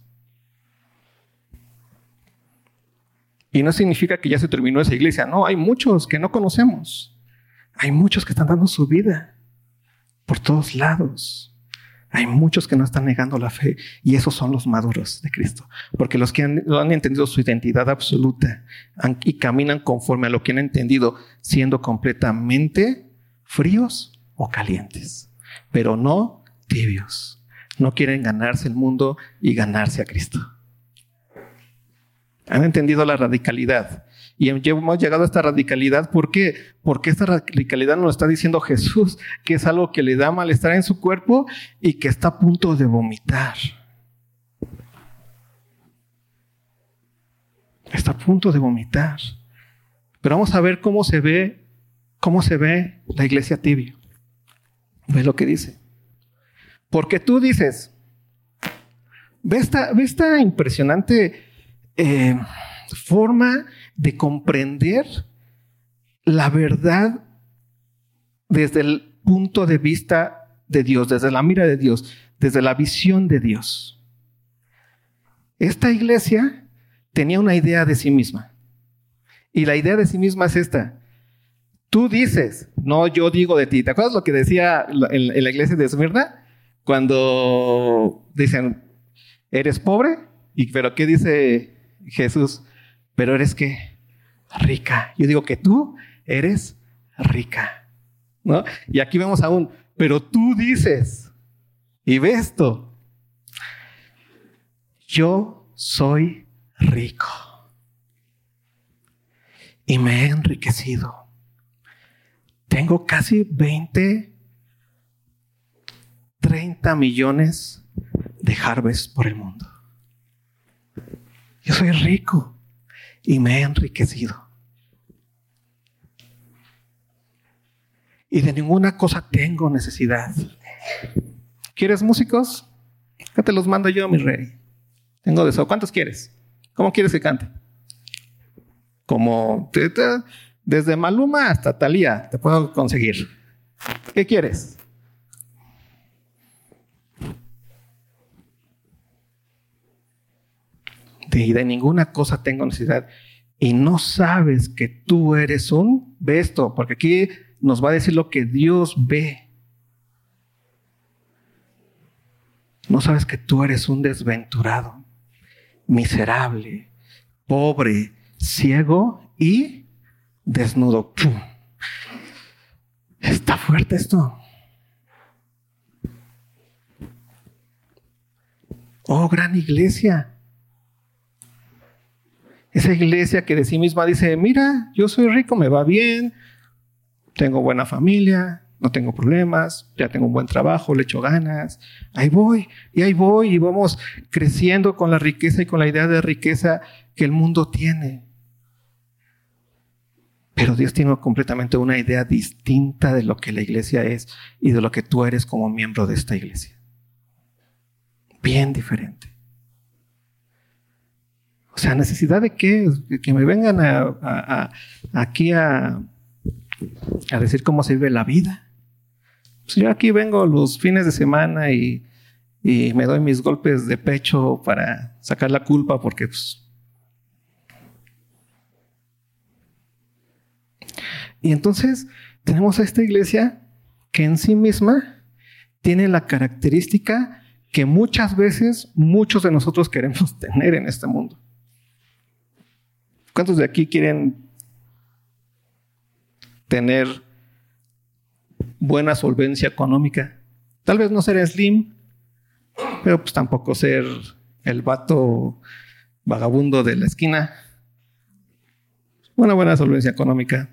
Y no significa que ya se terminó esa iglesia. No, hay muchos que no conocemos. Hay muchos que están dando su vida por todos lados. Hay muchos que no están negando la fe y esos son los maduros de Cristo. Porque los que han, han entendido su identidad absoluta y caminan conforme a lo que han entendido, siendo completamente fríos o calientes, pero no tibios. No quieren ganarse el mundo y ganarse a Cristo. Han entendido la radicalidad. Y hemos llegado a esta radicalidad. ¿Por qué? Porque esta radicalidad nos está diciendo Jesús que es algo que le da malestar en su cuerpo y que está a punto de vomitar. Está a punto de vomitar. Pero vamos a ver cómo se ve, cómo se ve la iglesia tibia. Ve lo que dice. Porque tú dices, ve esta, ve esta impresionante eh, forma de comprender la verdad desde el punto de vista de Dios, desde la mira de Dios, desde la visión de Dios. Esta iglesia tenía una idea de sí misma. Y la idea de sí misma es esta. Tú dices, no yo digo de ti. ¿Te acuerdas lo que decía en la iglesia de Esmirna? Cuando dicen, ¿eres pobre? ¿Y pero qué dice Jesús, pero eres que rica. Yo digo que tú eres rica. ¿No? Y aquí vemos aún, pero tú dices, y ve esto, yo soy rico y me he enriquecido. Tengo casi 20, 30 millones de harvest por el mundo. Yo soy rico y me he enriquecido. Y de ninguna cosa tengo necesidad. ¿Quieres músicos? ¿Qué te los mando yo, mi rey? Tengo de eso. ¿Cuántos quieres? ¿Cómo quieres que cante? Como Desde Maluma hasta Talía te puedo conseguir. ¿Qué quieres? De, de ninguna cosa tengo necesidad. Y no sabes que tú eres un, ve esto, porque aquí nos va a decir lo que Dios ve. No sabes que tú eres un desventurado, miserable, pobre, ciego y desnudo. Está fuerte esto. Oh, gran iglesia. Esa iglesia que de sí misma dice, mira, yo soy rico, me va bien, tengo buena familia, no tengo problemas, ya tengo un buen trabajo, le echo ganas, ahí voy, y ahí voy, y vamos creciendo con la riqueza y con la idea de riqueza que el mundo tiene. Pero Dios tiene completamente una idea distinta de lo que la iglesia es y de lo que tú eres como miembro de esta iglesia. Bien diferente. O sea, necesidad de qué? Que me vengan aquí a, decir cómo se vive la vida. Pues yo aquí vengo los fines de semana y, y, me doy mis golpes de pecho para sacar la culpa porque pues, Y entonces tenemos a esta iglesia que en sí misma tiene la característica que muchas veces muchos de nosotros queremos tener en este mundo. ¿Cuántos de aquí quieren tener buena solvencia económica? Tal vez no ser slim, pero pues tampoco ser el vato vagabundo de la esquina. Una buena solvencia económica.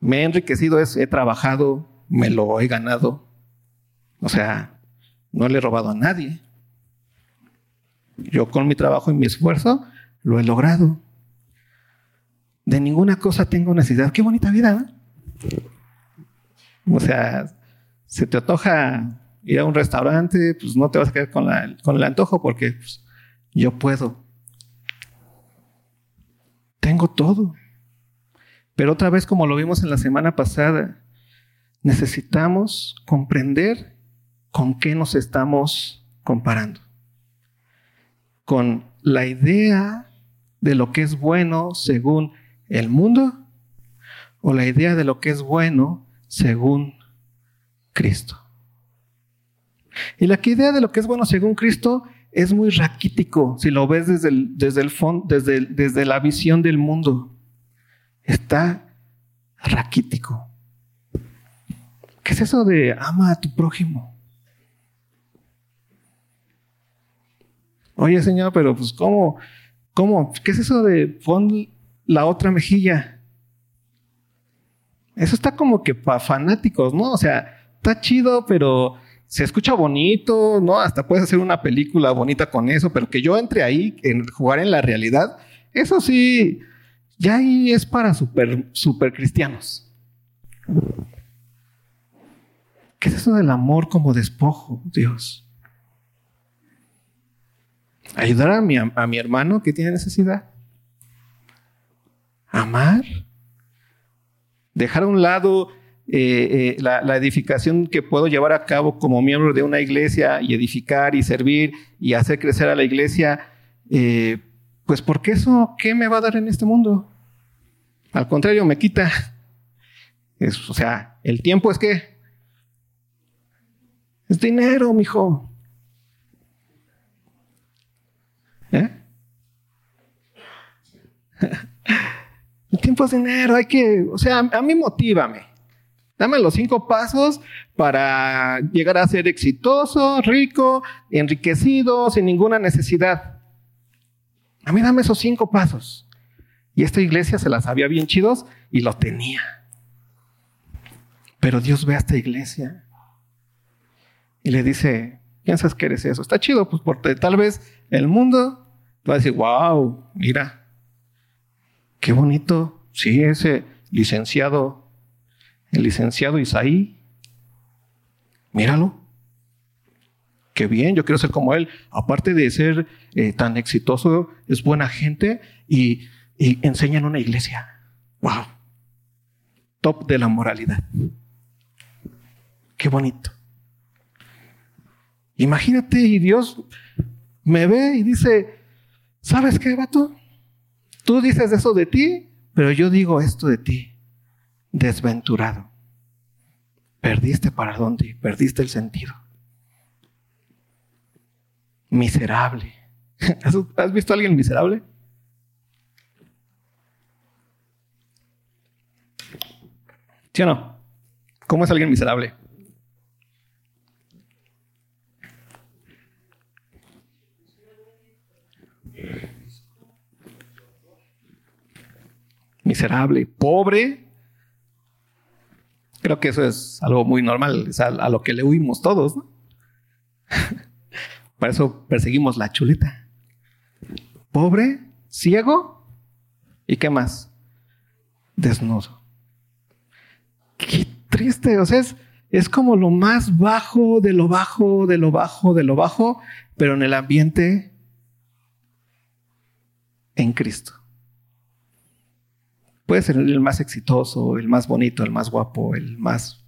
Me he enriquecido, he trabajado, me lo he ganado. O sea, no le he robado a nadie. Yo con mi trabajo y mi esfuerzo lo he logrado. De ninguna cosa tengo necesidad. Qué bonita vida. O sea, se te antoja ir a un restaurante, pues no te vas a quedar con, con el antojo porque pues, yo puedo. Tengo todo. Pero otra vez, como lo vimos en la semana pasada, necesitamos comprender con qué nos estamos comparando. Con la idea de lo que es bueno según el mundo o la idea de lo que es bueno según Cristo. Y la idea de lo que es bueno según Cristo es muy raquítico si lo ves desde, desde, el desde, desde la visión del mundo está raquítico. ¿Qué es eso de ama a tu prójimo? Oye, Señor, pero pues ¿cómo? ¿Cómo? ¿Qué es eso de pon la otra mejilla? Eso está como que para fanáticos, ¿no? O sea, está chido, pero se escucha bonito, ¿no? Hasta puedes hacer una película bonita con eso, pero que yo entre ahí, en jugar en la realidad, eso sí, ya ahí es para super, super cristianos. ¿Qué es eso del amor como despojo, Dios? Ayudar a mi, a mi hermano que tiene necesidad. Amar. Dejar a un lado eh, eh, la, edificación que puedo llevar a cabo como miembro de una iglesia y edificar y servir y hacer crecer a la iglesia, eh, pues porque eso, ¿qué me va a dar en este mundo? Al contrario, me quita. o sea, el tiempo es que es dinero, mijo. ¿Eh? El tiempo es dinero, hay que, o sea, a mí motívame. Dame los cinco pasos para llegar a ser exitoso, rico, enriquecido, sin ninguna necesidad. A mí dame esos cinco pasos. Y esta iglesia se las sabía bien chidos y lo tenía. Pero Dios ve a esta iglesia y le dice, piensas que eres eso. Está chido, pues porque tal vez el mundo va a decir, wow, mira, qué bonito. Sí, ese licenciado, el licenciado Isaí, míralo. Qué bien, yo quiero ser como él. Aparte de ser eh, tan exitoso, es buena gente y y enseña en una iglesia. Wow. Top de la moralidad. Qué bonito. Imagínate y Dios me ve y dice, ¿sabes qué, vato? Tú dices eso de ti, pero yo digo esto de ti. Desventurado. Perdiste para dónde? Perdiste el sentido. Miserable. ¿Has visto a alguien miserable? ¿Sí o no? ¿Cómo es alguien miserable? Miserable, pobre. Creo que eso es algo muy normal, es a, lo que le huimos todos. Para eso perseguimos la chuleta. Pobre, ciego y qué más? Desnudo. Qué triste, o sea, es, es como lo más bajo de lo bajo, de lo bajo, de lo bajo, pero en el ambiente en Cristo. Puede ser el más exitoso, el más bonito, el más guapo, el más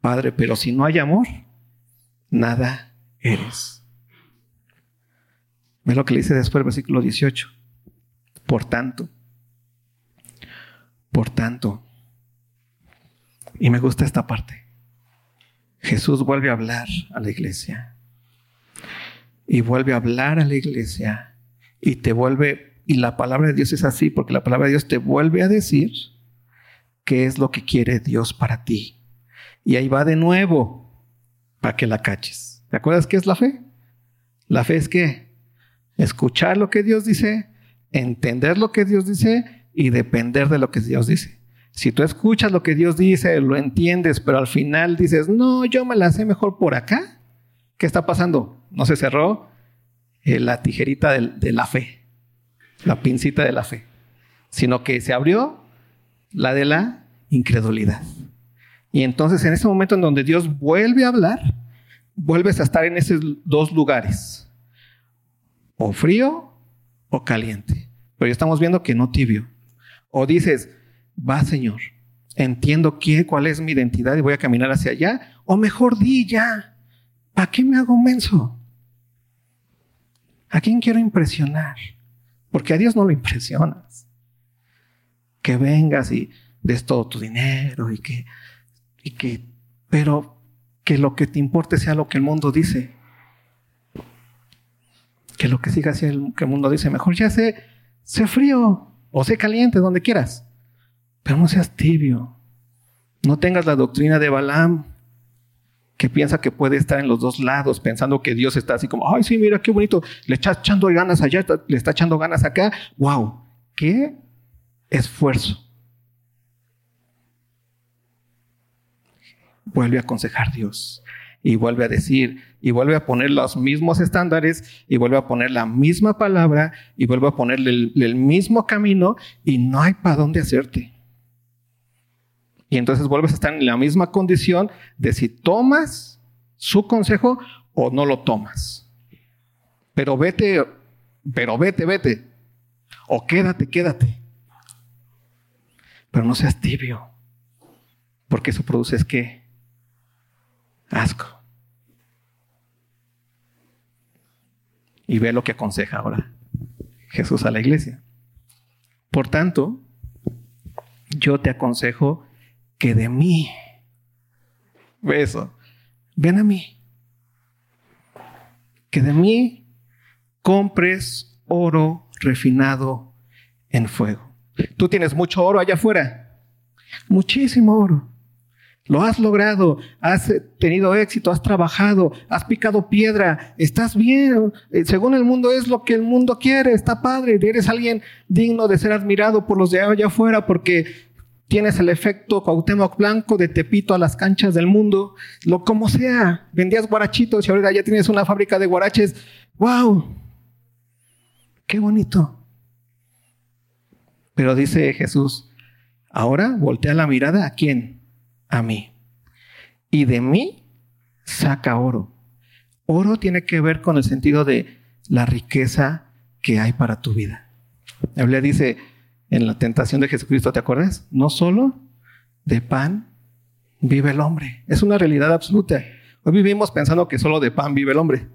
padre, pero si no hay amor, nada eres. Ve lo que le dice después el versículo 18. Por tanto, por tanto, y me gusta esta parte, Jesús vuelve a hablar a la iglesia. Y vuelve a hablar a la iglesia y te vuelve, y la palabra de Dios es así, porque la palabra de Dios te vuelve a decir qué es lo que quiere Dios para ti. Y ahí va de nuevo para que la caches. ¿Te acuerdas qué es la fe? La fe es qué? Escuchar lo que Dios dice, entender lo que Dios dice y depender de lo que Dios dice. Si tú escuchas lo que Dios dice, lo entiendes, pero al final dices, no, yo me la sé mejor por acá, ¿qué está pasando? No se cerró eh, la tijerita de la fe, la pincita de la fe, sino que se abrió la de la incredulidad. Y entonces en ese momento en donde Dios vuelve a hablar, vuelves a estar en esos dos lugares, o frío o caliente. Pero ya estamos viendo que no tibio. O dices, va Señor, entiendo qué, cuál es mi identidad y voy a caminar hacia allá. O mejor di ya, ¿para qué me hago menso? ¿A quién quiero impresionar? Porque a Dios no lo impresionas. Que vengas y des todo tu dinero y que, y que, pero que lo que te importe sea lo que el mundo dice. Que lo que siga sea el que el mundo dice. Mejor ya sé, sé frío o sé caliente, donde quieras. Pero no seas tibio. No tengas la doctrina de Balaam, que piensa que puede estar en los dos lados, pensando que Dios está así como, ay, sí, mira qué bonito, le está echando ganas allá, le está echando ganas acá. ¡Wow! ¡Qué esfuerzo! Vuelve a aconsejar Dios y vuelve a decir y vuelve a poner los mismos estándares y vuelve a poner la misma palabra y vuelve a ponerle el, el mismo camino y no hay para dónde hacerte. Y entonces vuelves a estar en la misma condición de si tomas su consejo o no lo tomas. Pero vete, pero vete, vete. O quédate, quédate. Pero no seas tibio. Porque eso produce es asco. Y ve lo que aconseja ahora Jesús a la iglesia. Por tanto, yo te aconsejo que de mí, ve eso, ven a mí, que de mí compres oro refinado en fuego. Tú tienes mucho oro allá afuera, muchísimo oro. Lo has logrado, has tenido éxito, has trabajado, has picado piedra, estás bien. Eh, según el mundo es lo que el mundo quiere, está padre. Eres alguien digno de ser admirado por los de allá afuera porque tienes el efecto Cuauhtémoc Blanco de Tepito a las canchas del mundo, lo como sea. Vendías guarachitos y ahora ya tienes una fábrica de guaraches. ¡Wow! ¡Qué bonito! Pero dice Jesús, ahora voltea la mirada a quién? A mí. Y de mí saca oro. Oro tiene que ver con el sentido de la riqueza que hay para tu vida. La Biblia dice, en la tentación de Jesucristo, ¿te acuerdas? No solo de pan vive el hombre. Es una realidad absoluta. Hoy vivimos pensando que solo de pan vive el hombre,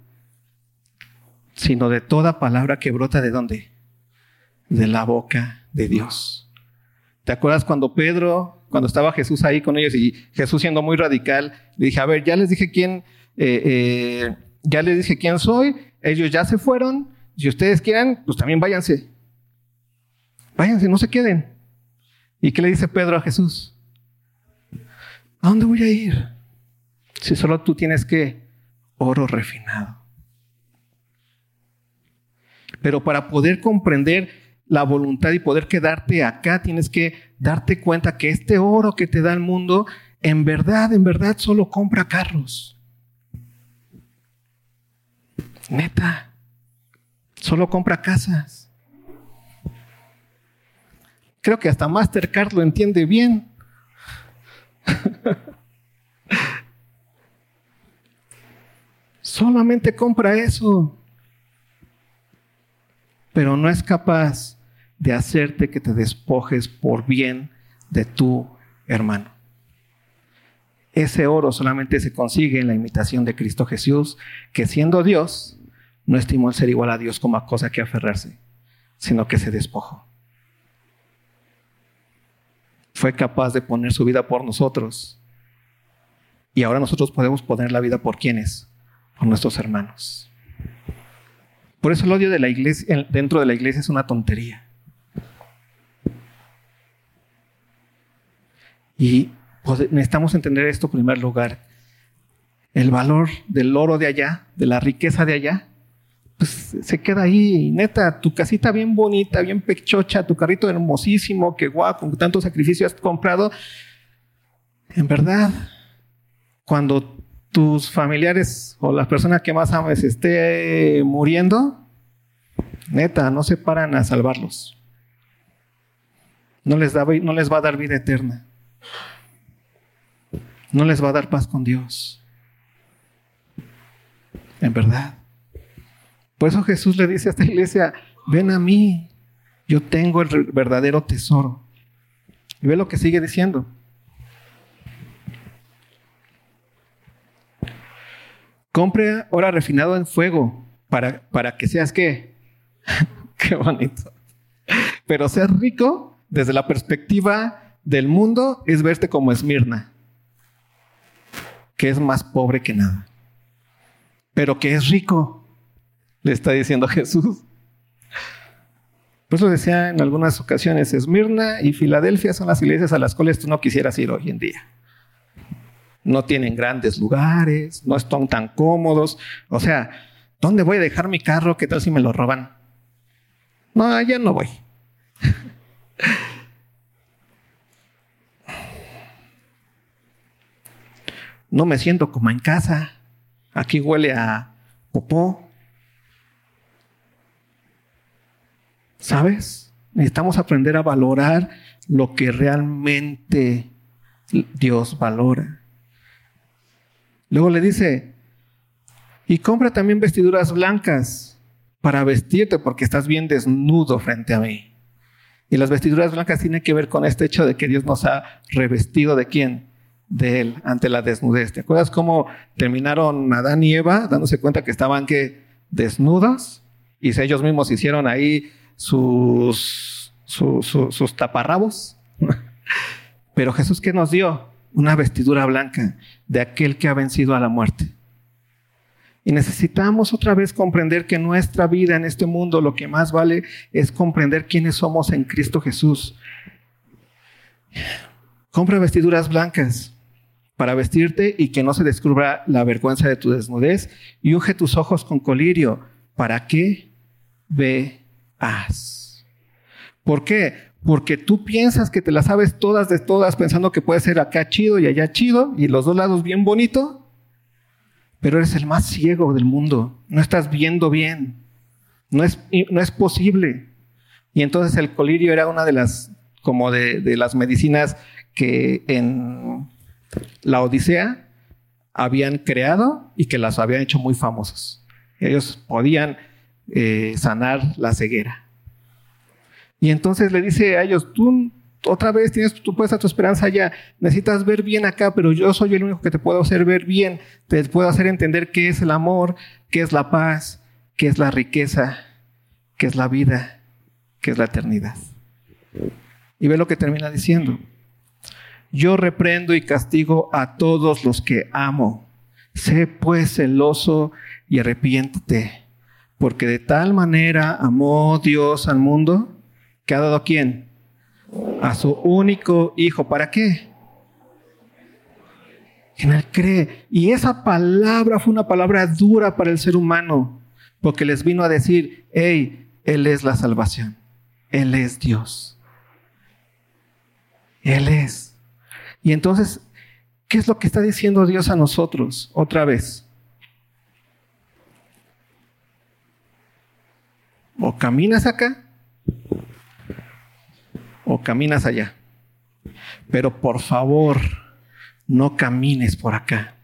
sino de toda palabra que brota de dónde? De la boca de Dios. ¿Te acuerdas cuando Pedro, cuando estaba Jesús ahí con ellos y Jesús siendo muy radical, le dije, a ver, ya les dije quién, eh, eh, ya les dije quién soy, ellos ya se fueron, si ustedes quieren, pues también váyanse. Váyanse, no se queden. ¿Y qué le dice Pedro a Jesús? ¿A dónde voy a ir? Si solo tú tienes que oro refinado. Pero para poder comprender la voluntad y poder quedarte acá, tienes que darte cuenta que este oro que te da el mundo, en verdad, en verdad, solo compra carros. Neta, solo compra casas. Creo que hasta Mastercard lo entiende bien. Solamente compra eso. Pero no es capaz de hacerte que te despojes por bien de tu hermano. Ese oro solamente se consigue en la imitación de Cristo Jesús, que siendo Dios, no estimó el ser igual a Dios como a cosa que aferrarse, sino que se despojó. Fue capaz de poner su vida por nosotros y ahora nosotros podemos poner la vida por quienes, por nuestros hermanos. Por eso el odio de la iglesia, dentro de la iglesia es una tontería. Y necesitamos entender esto en primer lugar. El valor del oro de allá, de la riqueza de allá, pues se queda ahí. Neta, tu casita bien bonita, bien pechocha, tu carrito hermosísimo, que guau, con tanto sacrificio has comprado. En verdad, cuando tus familiares o las personas que más ames esté muriendo, neta, no se paran a salvarlos. No les, da, no les va a dar vida eterna. No les va a dar paz con Dios. En verdad. Por eso Jesús le dice a esta iglesia, ven a mí, yo tengo el verdadero tesoro. Y ve lo que sigue diciendo. Compre oro refinado en fuego para, para que seas qué. qué bonito. Pero ser rico desde la perspectiva del mundo es verte como Esmirna, que es más pobre que nada, pero que es rico, le está diciendo Jesús. Por eso decía en algunas ocasiones, Esmirna y Filadelfia son las iglesias a las cuales tú no quisieras ir hoy en día no tienen grandes lugares, no están tan cómodos. O sea, ¿dónde voy a dejar mi carro? ¿Qué tal si me lo roban? No, allá no voy. No me siento como en casa. Aquí huele a popó. ¿Sabes? Necesitamos aprender a valorar lo que realmente Dios valora. Luego le dice, y compra también vestiduras blancas para vestirte porque estás bien desnudo frente a mí. Y las vestiduras blancas tienen que ver con este hecho de que Dios nos ha revestido de quién? De Él ante la desnudez. ¿Te acuerdas cómo terminaron Adán y Eva dándose cuenta que estaban que desnudos? Y ellos mismos hicieron ahí sus, sus taparrabos. Pero Jesús, ¿qué nos dio? una vestidura blanca de aquel que ha vencido a la muerte. Y necesitamos otra vez comprender que nuestra vida en este mundo lo que más vale es comprender quiénes somos en Cristo Jesús. Compra vestiduras blancas para vestirte y que no se descubra la vergüenza de tu desnudez y unge tus ojos con colirio para que ¿Por qué? porque tú piensas que te las sabes todas de todas pensando que puede ser acá chido y allá chido y los dos lados bien bonito, pero eres el más ciego del mundo, no estás viendo bien, no es, no es posible. Y entonces el colirio era una de las, como de, las medicinas que en la Odisea habían creado y que las habían hecho muy famosos. Ellos podían eh, sanar la ceguera. Y entonces le dice a ellos, tú otra vez tienes tu puesta tu esperanza allá, necesitas ver bien acá, pero yo soy el único que te puedo hacer ver bien, te puedo hacer entender qué es el amor, qué es la paz, qué es la riqueza, qué es la vida, qué es la eternidad. Y ve lo que termina diciendo. Yo reprendo y castigo a todos los que amo. Sé pues celoso y arrepiéntete, porque de tal manera amó Dios al mundo que ha dado a quién? A su único hijo. ¿Para qué? En él cree. Y esa palabra fue una palabra dura para el ser humano, porque les vino a decir, hey, Él es la salvación. Él es Dios. Él es. Y entonces, ¿qué es lo que está diciendo Dios a nosotros otra vez? O caminas acá o caminas allá. Pero por favor, no camines por acá.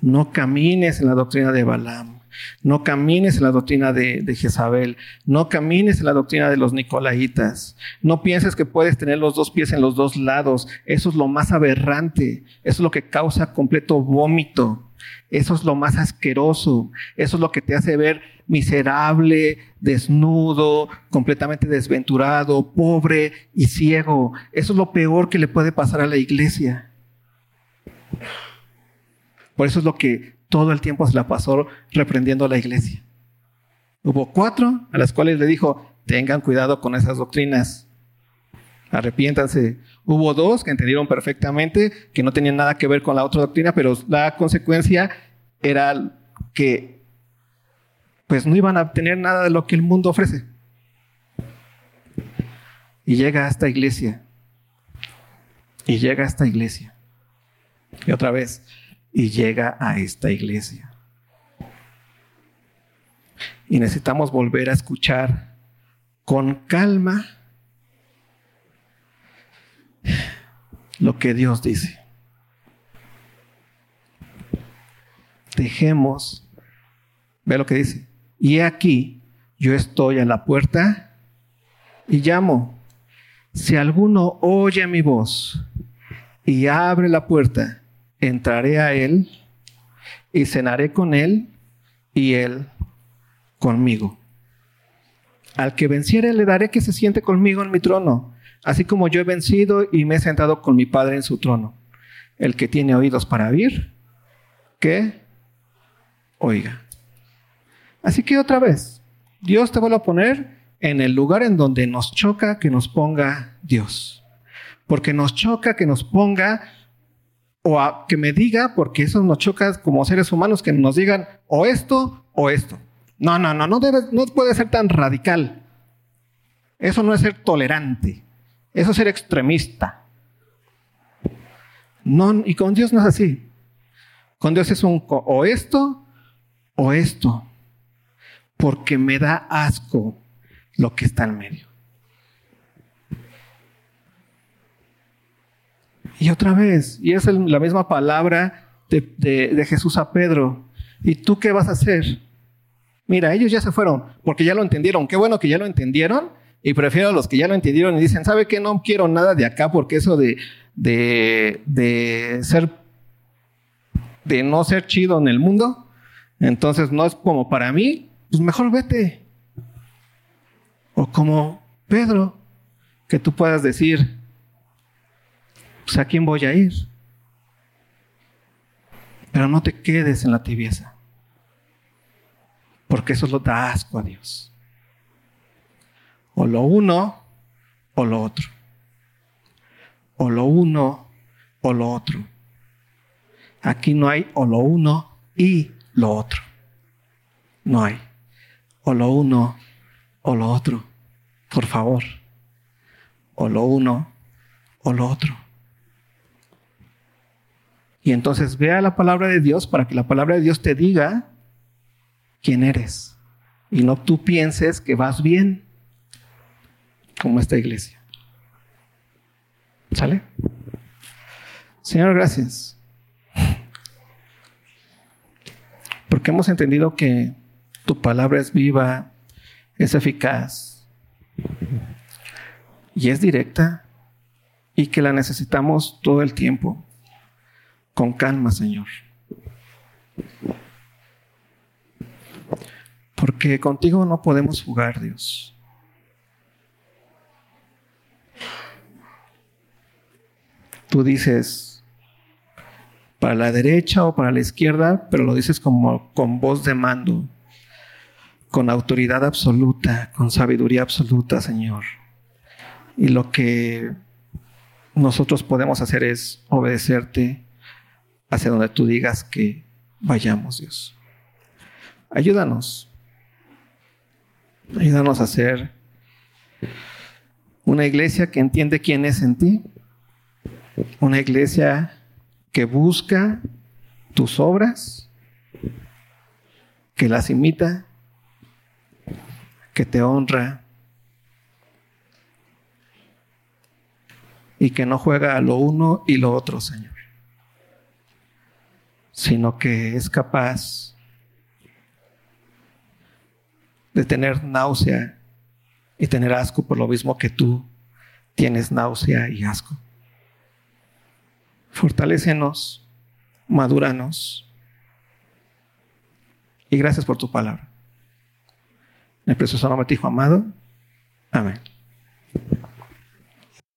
No camines en la doctrina de Balaam. No camines en la doctrina de, Jezabel. No camines en la doctrina de los Nicolaitas. No pienses que puedes tener los dos pies en los dos lados. Eso es lo más aberrante. Eso es lo que causa completo vómito. Eso es lo más asqueroso. Eso es lo que te hace ver miserable, desnudo, completamente desventurado, pobre y ciego. Eso es lo peor que le puede pasar a la iglesia. Por eso es lo que todo el tiempo se la pasó reprendiendo a la iglesia. Hubo cuatro a las cuales le dijo, tengan cuidado con esas doctrinas, arrepiéntanse. Hubo dos que entendieron perfectamente que no tenían nada que ver con la otra doctrina, pero la consecuencia era que pues no iban a tener nada de lo que el mundo ofrece. Y llega a esta iglesia. Y llega a esta iglesia. Y otra vez, y llega a esta iglesia. Y necesitamos volver a escuchar con calma lo que Dios dice. Dejemos, ve lo que dice. Y aquí yo estoy a la puerta y llamo. Si alguno oye mi voz y abre la puerta, entraré a Él y cenaré con Él y Él conmigo. Al que venciere le daré que se siente conmigo en mi trono, así como yo he vencido y me he sentado con mi Padre en su trono. El que tiene oídos para oír, que oiga. Así que otra vez, Dios te vuelve a poner en el lugar en donde nos choca que nos ponga Dios. Porque nos choca que nos ponga o a que me diga, porque eso nos choca como seres humanos, que nos digan o esto o esto. No, no, no, no, debe, no puede ser tan radical. Eso no es ser tolerante, eso es ser extremista. No, y con Dios no es así. Con Dios es un o esto o esto, porque me da asco lo que está en medio. Y otra vez, y es la misma palabra de, Jesús a Pedro. ¿Y tú qué vas a hacer? Mira, ellos ya se fueron porque ya lo entendieron. Qué bueno que ya lo entendieron. Y prefiero a los que ya lo entendieron y dicen, ¿sabe qué? No quiero nada de acá porque eso de, de, de ser, de no ser chido en el mundo, entonces no es como para mí, pues mejor vete. O como Pedro, que tú puedas decir, pues a quién voy a ir. Pero no te quedes en la tibieza, porque eso lo da asco a Dios. O lo uno o lo otro. O lo uno o lo otro. Aquí no hay o lo uno y lo otro. No hay. O lo uno o lo otro. Por favor. O lo uno o lo otro. Y entonces vea la palabra de Dios para que la palabra de Dios te diga quién eres. Y no tú pienses que vas bien, como esta iglesia. ¿Sale? Señor, gracias. Porque hemos entendido que tu palabra es viva, es eficaz y es directa y que la necesitamos todo el tiempo. Con calma, Señor. Porque contigo no podemos jugar, Dios. Tú dices para la derecha o para la izquierda, pero lo dices como con voz de mando, con autoridad absoluta, con sabiduría absoluta, Señor. Y lo que nosotros podemos hacer es obedecerte hacia donde tú digas que vayamos, Dios. Ayúdanos. Ayúdanos a ser una iglesia que entiende quién es en ti. Una iglesia que busca tus obras, que las imita, que te honra y que no juega a lo uno y lo otro, Señor, sino que es capaz de tener náusea y tener asco por lo mismo que tú tienes náusea y asco. Fortalécenos, madúranos y gracias por tu palabra. El precioso nombre de Hijo amado. Amén.